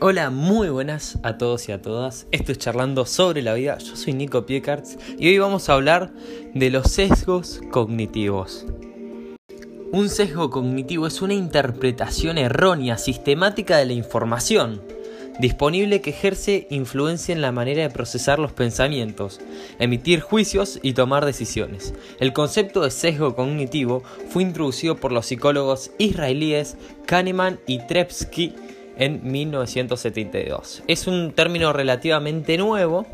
Hola, muy buenas a todos y a todas. Esto es Charlando sobre la vida. Yo soy Nico Piecarts y hoy vamos a hablar de los sesgos cognitivos. Un sesgo cognitivo es una interpretación errónea, sistemática de la información disponible que ejerce influencia en la manera de procesar los pensamientos, emitir juicios y tomar decisiones. El concepto de sesgo cognitivo fue introducido por los psicólogos israelíes Kahneman y Trepsky en 1972. Es un término relativamente nuevo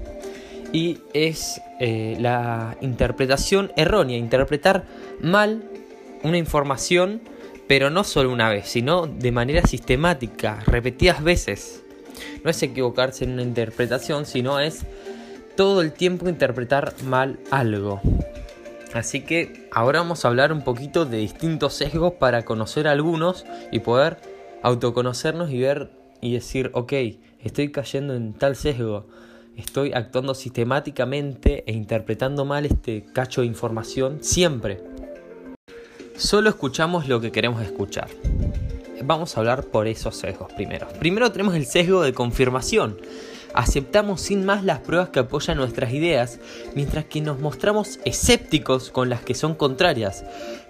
y es eh, la interpretación errónea, interpretar mal una información, pero no solo una vez, sino de manera sistemática, repetidas veces. No es equivocarse en una interpretación, sino es todo el tiempo interpretar mal algo. Así que ahora vamos a hablar un poquito de distintos sesgos para conocer algunos y poder autoconocernos y ver y decir, ok, estoy cayendo en tal sesgo, estoy actuando sistemáticamente e interpretando mal este cacho de información siempre. Solo escuchamos lo que queremos escuchar. Vamos a hablar por esos sesgos primero. Primero tenemos el sesgo de confirmación aceptamos sin más las pruebas que apoyan nuestras ideas, mientras que nos mostramos escépticos con las que son contrarias,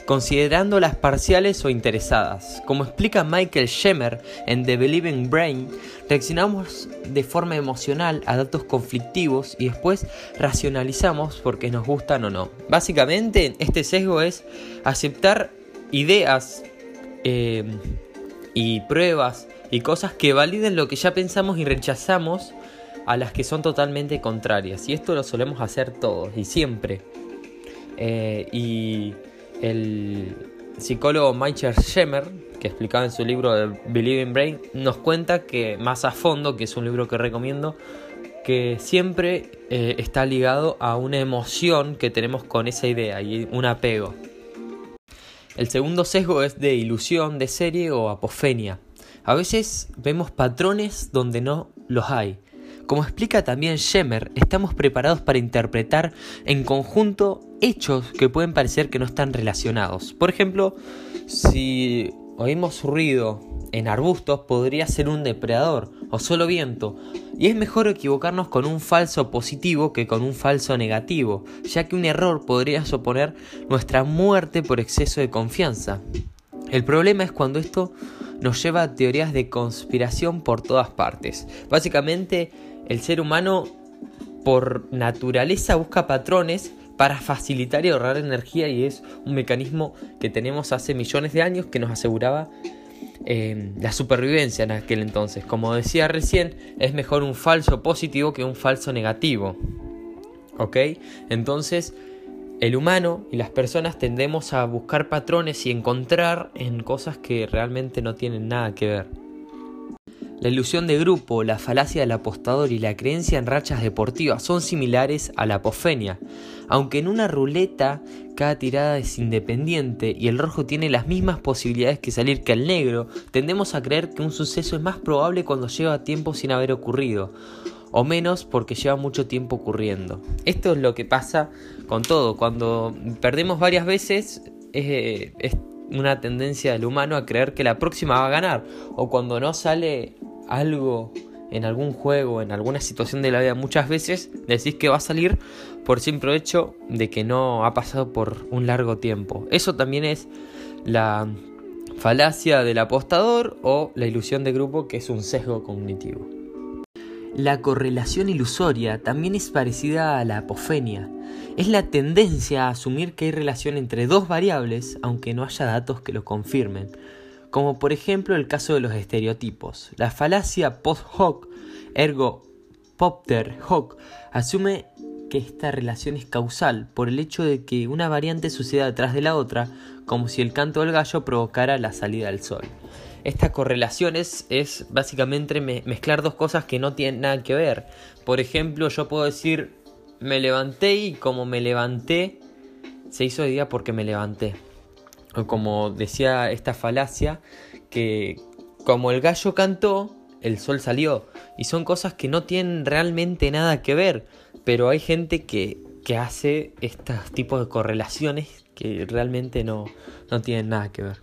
considerando las parciales o interesadas. Como explica Michael Schemer en The Believing Brain, reaccionamos de forma emocional a datos conflictivos y después racionalizamos porque nos gustan o no. Básicamente, este sesgo es aceptar ideas eh, y pruebas y cosas que validen lo que ya pensamos y rechazamos a las que son totalmente contrarias. Y esto lo solemos hacer todos y siempre. Eh, y el psicólogo Michael Schemer, que explicaba en su libro de Believing Brain, nos cuenta que más a fondo, que es un libro que recomiendo, que siempre eh, está ligado a una emoción que tenemos con esa idea y un apego. El segundo sesgo es de ilusión de serie o apofenia. A veces vemos patrones donde no los hay. Como explica también Schemer, estamos preparados para interpretar en conjunto hechos que pueden parecer que no están relacionados. Por ejemplo, si oímos ruido en arbustos, podría ser un depredador o solo viento. Y es mejor equivocarnos con un falso positivo que con un falso negativo, ya que un error podría suponer nuestra muerte por exceso de confianza. El problema es cuando esto nos lleva a teorías de conspiración por todas partes. Básicamente, el ser humano por naturaleza busca patrones para facilitar y ahorrar energía y es un mecanismo que tenemos hace millones de años que nos aseguraba eh, la supervivencia en aquel entonces. Como decía recién, es mejor un falso positivo que un falso negativo. ¿Ok? Entonces, el humano y las personas tendemos a buscar patrones y encontrar en cosas que realmente no tienen nada que ver. La ilusión de grupo, la falacia del apostador y la creencia en rachas deportivas son similares a la apofenia. Aunque en una ruleta cada tirada es independiente y el rojo tiene las mismas posibilidades que salir que el negro, tendemos a creer que un suceso es más probable cuando lleva tiempo sin haber ocurrido o menos porque lleva mucho tiempo ocurriendo. Esto es lo que pasa con todo. Cuando perdemos varias veces es, una tendencia del humano a creer que la próxima va a ganar. O cuando no sale algo en algún juego, en alguna situación de la vida muchas veces, decís que va a salir por simple hecho de que no ha pasado por un largo tiempo. Eso también es la falacia del apostador o la ilusión de grupo que es un sesgo cognitivo. La correlación ilusoria también es parecida a la apofenia. Es la tendencia a asumir que hay relación entre dos variables aunque no haya datos que lo confirmen, como por ejemplo el caso de los estereotipos. La falacia post hoc, ergo popter hoc, asume que esta relación es causal por el hecho de que una variante suceda detrás de la otra, como si el canto del gallo provocara la salida del sol esta correlación es, básicamente mezclar dos cosas que no tienen nada que ver. Por ejemplo, yo puedo decir, me levanté y como me levanté, se hizo día porque me levanté. Como decía esta falacia, que como el gallo cantó, el sol salió. Y son cosas que no tienen realmente nada que ver. Pero hay gente que, que hace estos tipos de correlaciones que realmente no, no tienen nada que ver.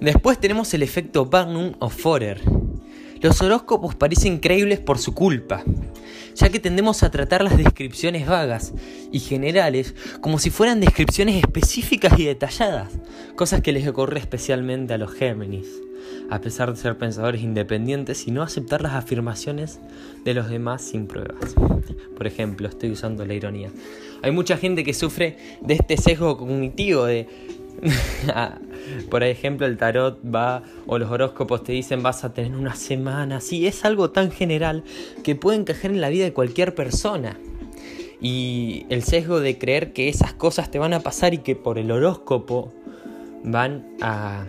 Después tenemos el efecto Barnum o Forer. Los horóscopos parecen creíbles por su culpa, ya que tendemos a tratar las descripciones vagas y generales como si fueran descripciones específicas y detalladas, cosas que les ocurre especialmente a los Géminis, a pesar de ser pensadores independientes y no aceptar las afirmaciones de los demás sin pruebas. Por ejemplo, estoy usando la ironía. Hay mucha gente que sufre de este sesgo cognitivo de por ejemplo, el tarot va o los horóscopos te dicen vas a tener una semana. Sí, es algo tan general que puede encajar en la vida de cualquier persona. Y el sesgo de creer que esas cosas te van a pasar y que por el horóscopo van a,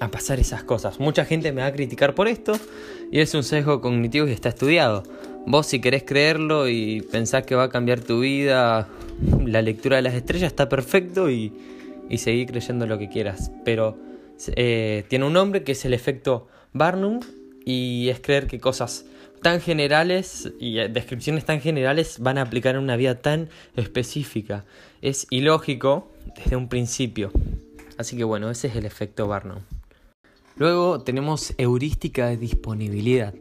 a pasar esas cosas. Mucha gente me va a criticar por esto y es un sesgo cognitivo que está estudiado. Vos si querés creerlo y pensás que va a cambiar tu vida, la lectura de las estrellas está perfecto y y seguir creyendo lo que quieras. Pero eh, tiene un nombre que es el efecto Barnum y es creer que cosas tan generales y eh, descripciones tan generales van a aplicar en una vida tan específica. Es ilógico desde un principio. Así que bueno, ese es el efecto Barnum. Luego tenemos heurística de disponibilidad.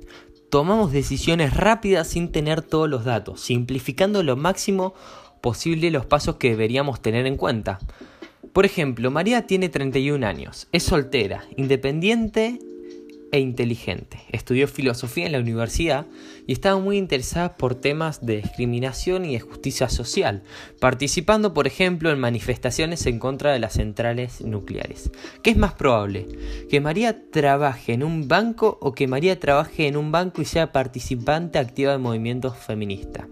Tomamos decisiones rápidas sin tener todos los datos, simplificando lo máximo posible los pasos que deberíamos tener en cuenta. Por ejemplo, María tiene 31 años, es soltera, independiente e inteligente. Estudió filosofía en la universidad y estaba muy interesada por temas de discriminación y de justicia social, participando, por ejemplo, en manifestaciones en contra de las centrales nucleares. ¿Qué es más probable? ¿Que María trabaje en un banco o que María trabaje en un banco y sea participante activa de movimientos feministas?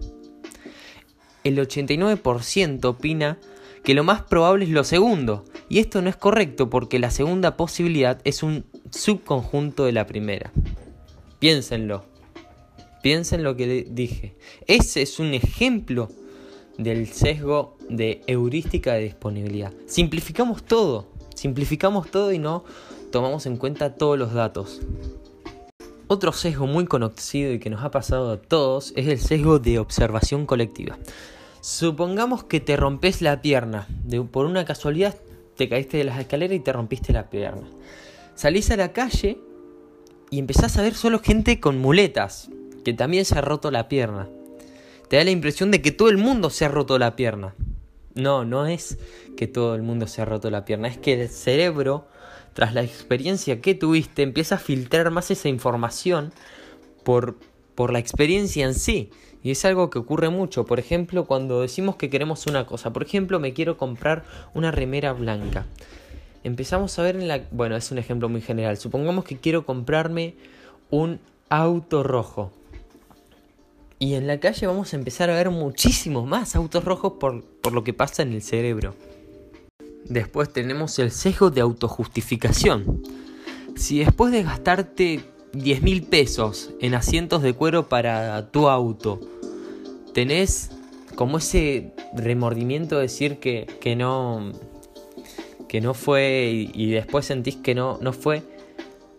El 89% opina que lo más probable es lo segundo. Y esto no es correcto porque la segunda posibilidad es un subconjunto de la primera. Piénsenlo. Piensen lo que dije. Ese es un ejemplo del sesgo de heurística de disponibilidad. Simplificamos todo. Simplificamos todo y no tomamos en cuenta todos los datos. Otro sesgo muy conocido y que nos ha pasado a todos es el sesgo de observación colectiva. Supongamos que te rompes la pierna. por una casualidad te caíste de las escaleras y te rompiste la pierna. Salís a la calle y empezás a ver solo gente con muletas, que también se ha roto la pierna. Te da la impresión de que todo el mundo se ha roto la pierna. No, no es que todo el mundo se ha roto la pierna, es que el cerebro, tras la experiencia que tuviste, empieza a filtrar más esa información por, por la experiencia en sí. Y es algo que ocurre mucho, por ejemplo, cuando decimos que queremos una cosa. Por ejemplo, me quiero comprar una remera blanca. Empezamos a ver en la... Bueno, es un ejemplo muy general. Supongamos que quiero comprarme un auto rojo. Y en la calle vamos a empezar a ver muchísimos más autos rojos por, por lo que pasa en el cerebro. Después tenemos el sesgo de autojustificación. Si después de gastarte 10 mil pesos en asientos de cuero para tu auto, tenés como ese remordimiento de decir que, que no que no fue y, después sentís que no, no fue,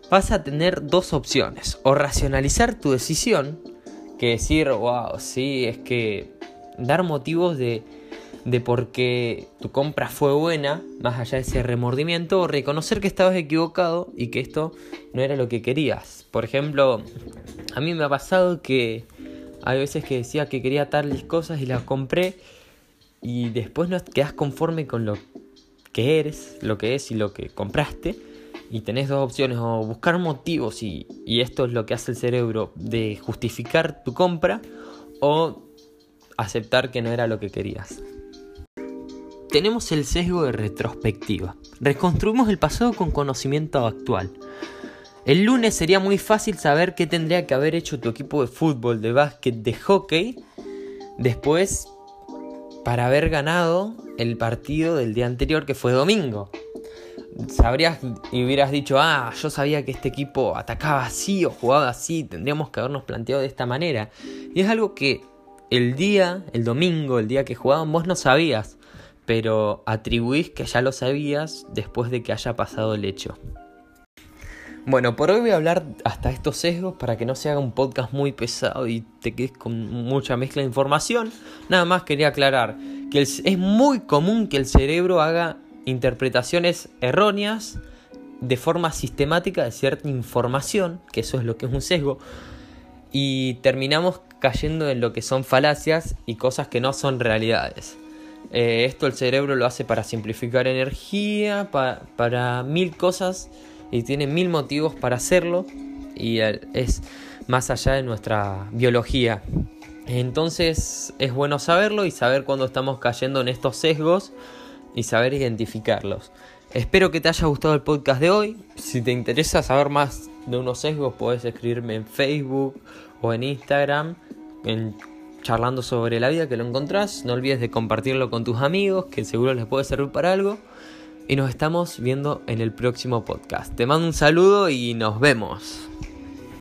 vas a tener dos opciones. O racionalizar tu decisión, que decir, wow, sí, es que dar motivos de, de por qué tu compra fue buena, más allá de ese remordimiento, o reconocer que estabas equivocado y que esto no era lo que querías. Por ejemplo, a mí me ha pasado que hay veces que decía que quería tales cosas y las compré y después no quedas conforme con lo que eres, lo que es y lo que compraste. Y tenés dos opciones, o buscar motivos y, y esto es lo que hace el cerebro de justificar tu compra o aceptar que no era lo que querías. Tenemos el sesgo de retrospectiva. Reconstruimos el pasado con conocimiento actual. El lunes sería muy fácil saber qué tendría que haber hecho tu equipo de fútbol, de básquet, de hockey, después para haber ganado el partido del día anterior que fue domingo. Sabrías y hubieras dicho, ah, yo sabía que este equipo atacaba así o jugaba así, tendríamos que habernos planteado de esta manera. Y es algo que el día, el domingo, el día que jugaban, vos no sabías, pero atribuís que ya lo sabías después de que haya pasado el hecho. Bueno, por hoy voy a hablar hasta estos sesgos para que no se haga un podcast muy pesado y te quedes con mucha mezcla de información. Nada más quería aclarar que es muy común que el cerebro haga interpretaciones erróneas de forma sistemática de cierta información, que eso es lo que es un sesgo, y terminamos cayendo en lo que son falacias y cosas que no son realidades. Eh, esto el cerebro lo hace para simplificar energía, para mil cosas y tiene mil motivos para hacerlo y es más allá de nuestra biología. Entonces es bueno saberlo y saber cuando estamos cayendo en estos sesgos y saber identificarlos. Espero que te haya gustado el podcast de hoy. Si te interesa saber más de unos sesgos, puedes escribirme en Facebook o en Instagram, charlando sobre la vida que lo encontrás. No olvides de compartirlo con tus amigos, que seguro les puede servir para algo. Y nos estamos viendo en el próximo podcast. Te mando un saludo y nos vemos.